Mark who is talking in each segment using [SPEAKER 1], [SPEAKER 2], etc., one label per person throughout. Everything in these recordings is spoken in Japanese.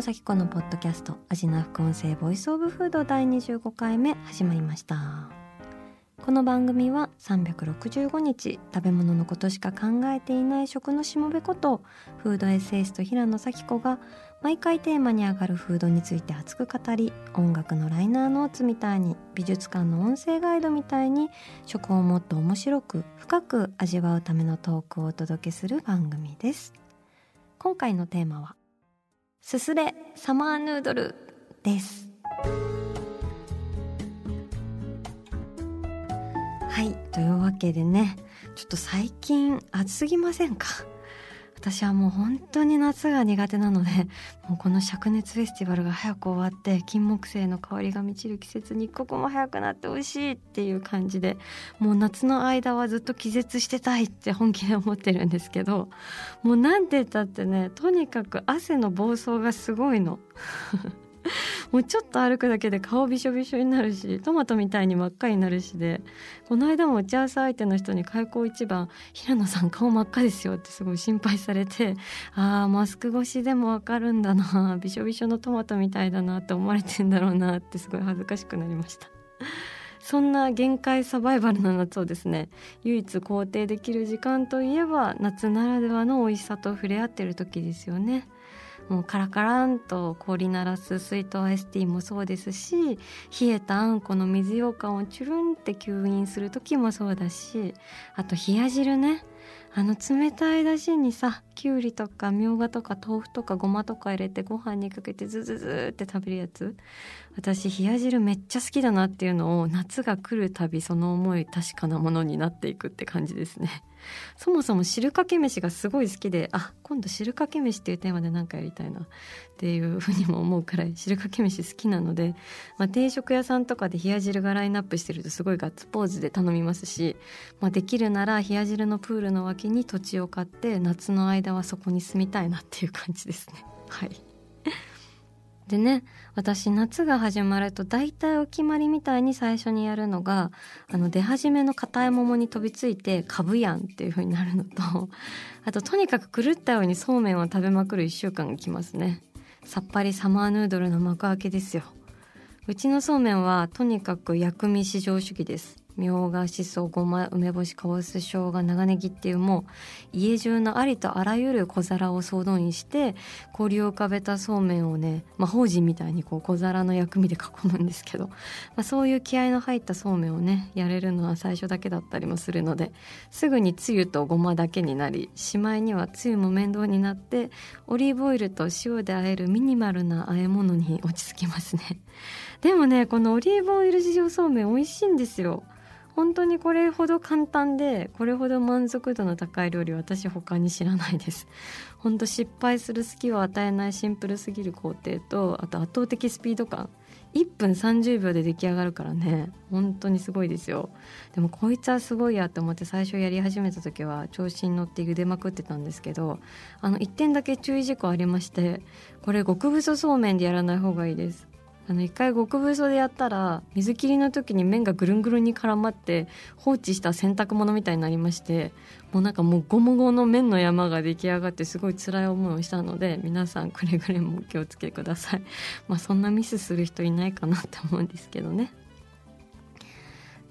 [SPEAKER 1] 野紗季子のポッドキャスト味な副音声 voice of food 第25回目始まりました。この番組は365日食べ物のことしか考えていない食のしもべことフードエッセイスト平野紗季子が毎回テーマに上がるフードについて熱く語り音楽のライナーノーツみたいに美術館の音声ガイドみたいに食をもっと面白く深く味わうためのトークをお届けする番組です。今回のテーマはすすれサマーヌードルです。はいというわけでねちょっと最近暑すぎませんか？私はもう本当に夏が苦手なので もうこの灼熱フェスティバルが早く終わって金木犀の香りが満ちる季節に一刻も早くなって美味しいっていう感じでもう夏の間はずっと気絶してたいって本気で思ってるんですけど もうなんて言ったってねとにかく汗の暴走がすごいの。もうちょっと歩くだけで顔びしょびしょになるしトマトみたいに真っ赤になるしでこの間も打ち合わせ相手の人に開口一番「平野さん顔真っ赤ですよ」ってすごい心配されてああマスク越しでもわかるんだなびしょびしょのトマトみたいだなって思われてんだろうなってすごい恥ずかしくなりました。そんな限界サバイバルな夏をですね唯一肯定できる時間といえば夏ならではの美味しさと触れ合ってる時ですよね。もうカラカランと氷鳴らす水筒アイスティーもそうですし冷えたあんこの水羊羹をチュルンって吸引する時もそうだしあと冷や汁ね。あの冷たいだしにさきゅうりとかみょうがとか豆腐とかごまとか入れてご飯にかけてズズズって食べるやつ。私冷や汁めっちゃ好きだなっていうのを夏が来るたびその思い確かなものになっていくって感じですね。そもそも汁かけ飯がすごい好きであ今度汁かけ飯っていうテーマで何かやりたいなっていうふうにも思うくらい汁かけ飯好きなので、まあ、定食屋さんとかで冷や汁がラインナップしてるとすごいガッツポーズで頼みますし、まあ、できるなら冷や汁のプールの脇に土地を買って夏の間はそこに住みたいなっていう感じですね。はい。でね私夏が始まると大体お決まりみたいに最初にやるのがあの出始めの硬い桃に飛びついて株やんっていう風になるのと あととにかく狂ったようにそうめんを食べまくる1週間が来ますね。さっぱりサマーヌードルの幕開けですよ。うちのそうめんはとにかく薬味至上主義です。みょうがしそごま梅干しかぼす生姜長ネギっていうもう家中のありとあらゆる小皿を総動員して氷を浮かべたそうめんをね、まあ、法人みたいにこう小皿の薬味で囲むんですけど、まあ、そういう気合の入ったそうめんをねやれるのは最初だけだったりもするのですぐにつゆとごまだけになりしまいにはつゆも面倒になってオリーブオイルと塩で和えるミニマルな和え物に落ち着きますね。でもねこのオリーブオイル塩そうめん美味しいんですよ。本当にこれほど簡単でこれほど満足度の高い料理私他に知らないです。本当失敗する隙を与えないシンプルすぎる工程とあと圧倒的スピード感。1分30秒で出来上がるからね。本当にすごいですよ。でもこいつはすごいやって思って最初やり始めた時は調子に乗って茹でまくってたんですけどあの1点だけ注意事項ありましてこれ極細そうめんでやらない方がいいです。あの一回極細でやったら水切りの時に麺がぐるんぐるんに絡まって放置した洗濯物みたいになりましてもうなんかもうゴモゴの麺の山が出来上がってすごい辛い思いをしたので皆さんくれぐれもお気をつけください。まあそんなミスする人いないかなって思うんですけどね。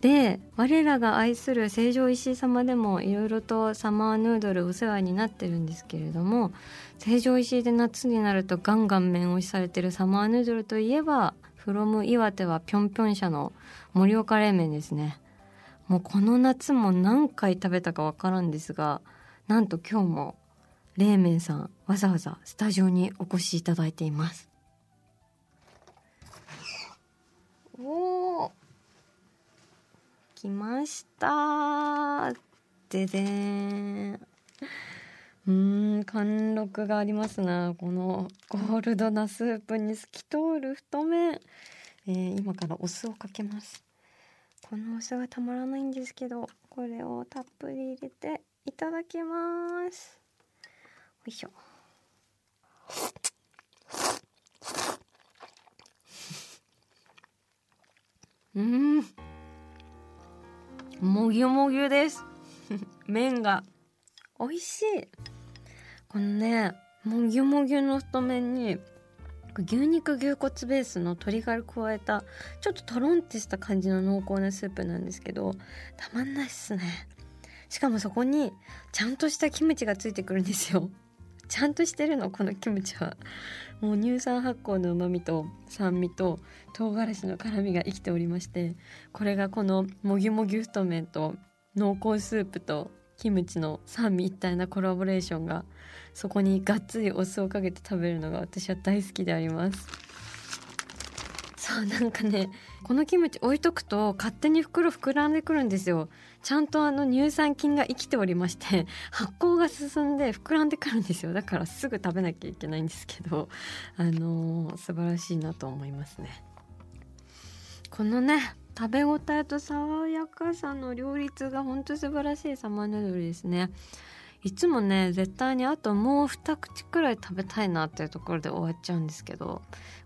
[SPEAKER 1] で我らが愛する成城石井様でもいろいろとサマーヌードルお世話になってるんですけれども成城石井で夏になるとガンガン麺押しされてるサマーヌードルといえばフロム岩手はぴょんぴょん社の盛岡冷麺ですね。もうこの夏も何回食べたかわからんですがなんと今日も冷麺さんわざわざスタジオにお越しいただいています。おー。きました。ででん。うん貫禄がありますな。このゴールドなスープに透き通る太麺、えー、今からお酢をかけます。このお酢がたまらないんですけどこれをたっぷり入れていただきます。よいしょ。うん。もぎゅもぎゅです。麺が。美味しい。このねもぎゅもぎゅの太麺に牛肉牛骨ベースの鶏ガラ加えたちょっとトロンってした感じの濃厚なスープなんですけどたまんないっすね。しかもそこにちゃんとしたキムチがついてくるんですよ。ちゃんとしてるの？このキムチは。もう乳酸発酵のうまみと酸味と唐辛子の辛みが生きておりましてこれがこのもぎもぎゅ太麺と濃厚スープとキムチの三味一体なコラボレーションがそこにがっつりお酢をかけて食べるのが私は大好きであります。そうなんかねこのキムチ置いとくと勝手に袋膨らんでくるんですよ。ちゃんとあの乳酸菌が生きておりまして 発酵が進んで膨らんでくるんですよ。だからすぐ食べなきゃいけないんですけど。あのー、素晴らしいなと思いますね。このね食べ応えと爽やかさの両立が本当素晴らしいサマーヌードルですね。いつもね絶対にあともう二口くらい食べたいなっていうところで終わっちゃうんですけど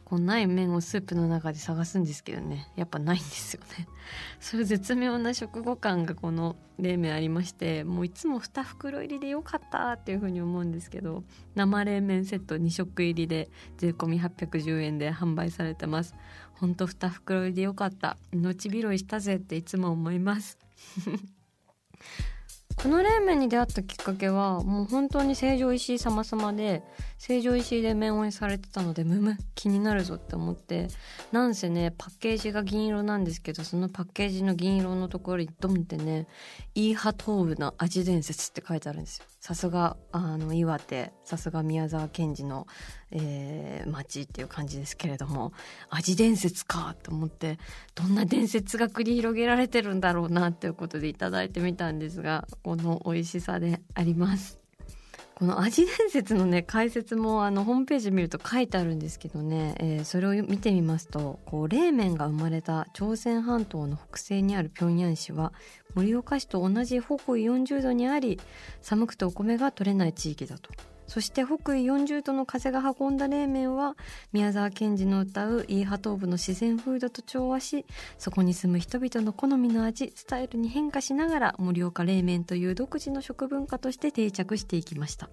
[SPEAKER 1] こうない麺をスープの中で探すんですけどねやっぱないんですよね。そういう絶妙な食後感がこの冷麺ありましてもういつも2袋入りでよかったっていうふうに思うんですけど生冷麺セット2食入りで税込810円で販売されてます。ほんと2袋入りでよかった。命拾いしたぜっていつも思います。この冷麺に出会ったきっかけはもう本当に成城石井様々で成城石井で麺応援されてたのでむむ気になるぞって思ってなんせねパッケージが銀色なんですけどそのパッケージの銀色のところにドンってね「イーハ東部の味伝説」って書いてあるんですよさすがあの岩手さすが宮沢賢治のえー、街っていう感じですけれども味伝説かと思ってどんな伝説が繰り広げられてるんだろうなということでいただいてみたんですがこの美味しさであります。この味伝説のね解説もあのホームページ見ると書いてあるんですけどね、えー、それを見てみますとこう冷麺が生まれた朝鮮半島の北西にある平壌市は盛岡市と同じ北緯40度にあり寒くてお米が取れない地域だと。そして北緯40度の風が運んだ冷麺は宮沢賢治の歌うイーハトーブの自然風土と調和しそこに住む人々の好みの味スタイルに変化しながら盛岡冷麺という独自の食文化として定着していきました。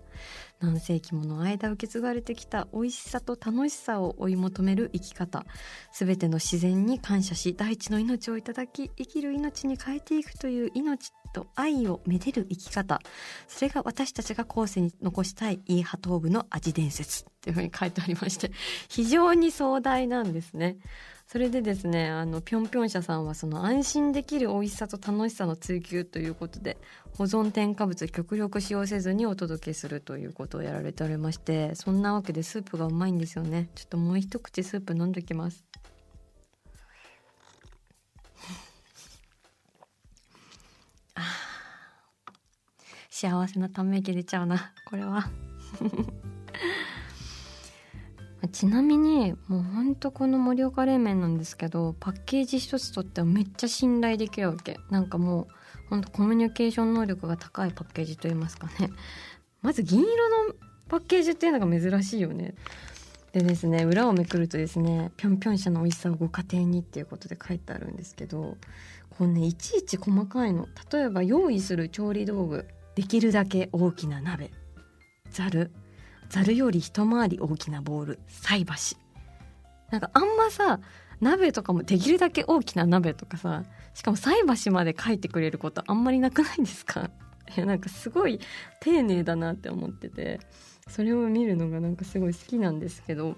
[SPEAKER 1] 何世紀もの間受け継がれてきた美味しさと楽しさを追い求める生き方。全ての自然に感謝し大地の命をいただき生きる命に変えていくという命と愛をめでる生き方。それが私たちが後世に残したいイーハトーブの味伝説。っていうふうに書いてありまして。非常に壮大なんですね。それでですねあのぴょんぴょん社さんはその安心できる美味しさと楽しさの追求ということで保存添加物極力使用せずにお届けするということをやられておりましてそんなわけでスープがうまいんですよね。ちょっともう一口スープ飲んできます。幸せなため息出ちゃうな。これは。ちなみにもうほんとこの盛岡冷麺なんですけどパッケージ一つとってはめっちゃ信頼できるわけ。なんかもうほんとコミュニケーション能力が高いパッケージといいますかね。まず銀色のパッケージっていうのが珍しいよね。でですね裏をめくるとですねぴょんぴょん社の美味しさをご家庭にっていうことで書いてあるんですけどこうねいちいち細かいの。例えば用意する調理道具。できるだけ大きな鍋。ざる。ざるより一回り大きなボウル。菜箸。なんかあんまさ鍋とかもできるだけ大きな鍋とかさしかも菜箸まで書いてくれることあんまりなくないですか？い やなんかすごい丁寧だなって思っててそれを見るのがなんかすごい好きなんですけど。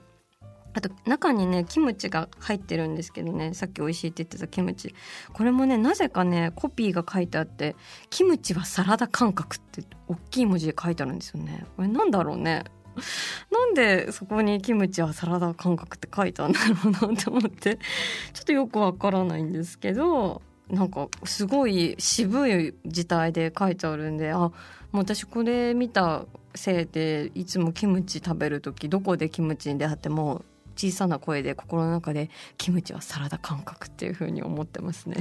[SPEAKER 1] あと中にねキムチが入ってるんですけどねさっき美味しいって言ってたキムチ。これもねなぜかねコピーが書いてあって「キムチはサラダ感覚」って大きい文字で書いてあるんですよね。これなんだろうね。なんでそこにキムチはサラダ感覚って書いたんだろうなって思ってちょっとよくわからないんですけどなんかすごい渋い字体で書いてあるんであもう私これ見たせいでいつもキムチ食べる時どこでキムチに出会っても小さな声で心の中でキムチはサラダ感覚っていう風に思ってますね。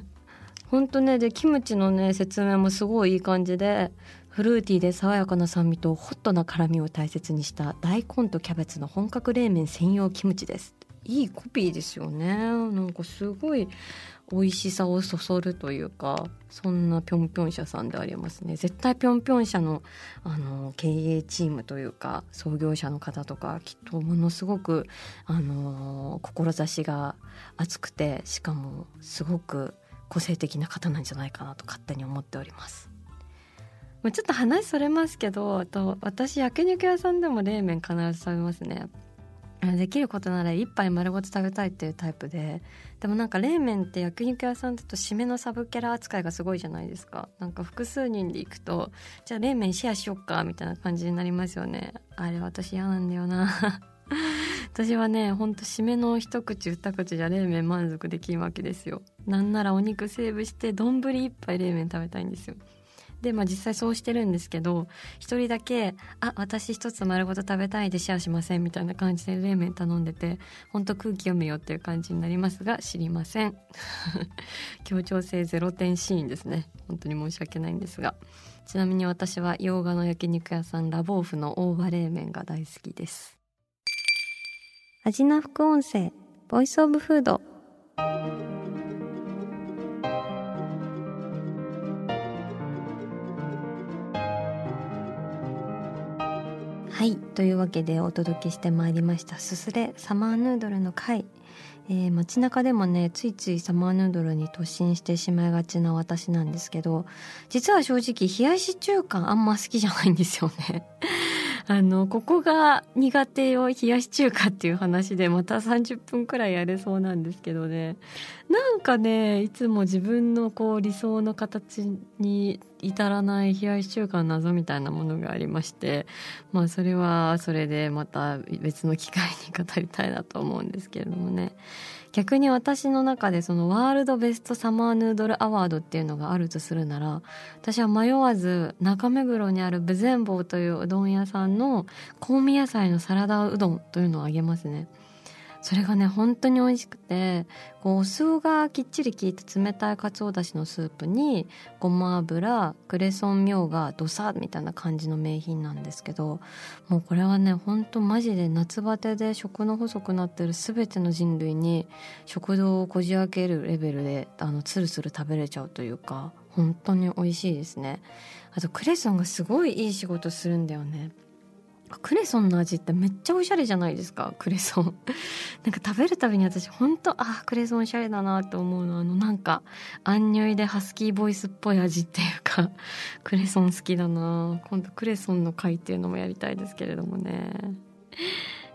[SPEAKER 1] 本当ねでキムチのね説明もすごいいい感じでフルーティーで爽やかな酸味とホットな辛みを大切にした大根とキャベツの本格冷麺専用キムチですいいコピーですよね。なんかすごい美味しさをそそるというかそんなぴょんぴょん社さんでありますね。絶対ぴょんぴょん社のあの経営チームというか創業者の方とかきっとものすごくあの志が熱くてしかもすごく個性的な方なんじゃないかなと勝手に思っております。ちょっと話それますけどと私焼肉屋さんでも冷麺必ず食べますね。できることなら一杯丸ごと食べたいっていうタイプで。でもなんか冷麺って焼肉屋さんだと締めのサブキャラ扱いがすごいじゃないですか。なんか複数人で行くとじゃあ冷麺シェアしよっかみたいな感じになりますよね。あれ私嫌なんだよな。私はねほんと締めの一口二口じゃ冷麺満足できるわけですよ。なんならお肉セーブして丼一杯冷麺食べたいんですよ。で、まあ実際そうしてるんですけど、一人だけ、あ、私一つ丸ごと食べたいでシェアしませんみたいな感じで冷麺頼んでて、ほんと空気読めよっていう感じになりますが、知りません。協調性0点シーンですね。本当に申し訳ないんですが。ちなみに私は洋画の焼肉屋さんラボーフの大葉冷麺が大好きです。味な副音声、ボイスオブフード。はいというわけでお届けしてまいりました。すすれサマーヌードルの会、えー、街中でもねついついサマーヌードルに突進してしまいがちな私なんですけど実は正直冷やし中華あんま好きじゃないんですよね。あのここが苦手よ冷やし中華っていう話でまた30分くらいやれそうなんですけどね。なんかねいつも自分のこう理想の形に至らない冷やし中華の謎みたいなものがありましてまあそれはそれでまた別の機会に語りたいなと思うんですけれどもね。逆に私の中でそのワールドベストサマーヌードルアワードっていうのがあるとするなら私は迷わず中目黒にある豊前坊といううどん屋さんの香味野菜のサラダうどんというのをあげますね。それがね本当に美味しくてこうお酢がきっちり効いた冷たいかつおだしのスープにごま油クレソンみょうがどさみたいな感じの名品なんですけどもうこれはねほんとマジで夏バテで食の細くなってる全ての人類に食堂をこじ開けるレベルであのツルツル食べれちゃうというか本当に美味しいですね。あとクレソンがすごいいい仕事するんだよね。クレソンの味ってめっちゃおしゃれじゃないですかクレソン。なんか食べるたびに私ほんとあクレソンおしゃれだなって思うのあのなんかアンニュイでハスキーボイスっぽい味っていうか クレソン好きだな。今度クレソンの回っていうのもやりたいですけれどもね。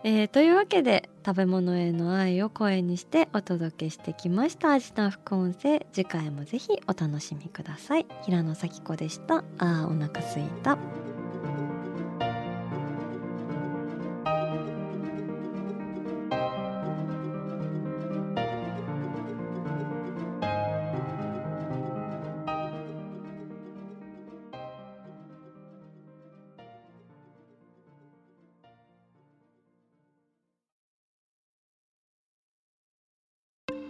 [SPEAKER 1] えー、というわけで食べ物への愛を声にしてお届けしてきました味の副音声。次回もぜひお楽しみください。平野咲子でした。あーお腹すいた。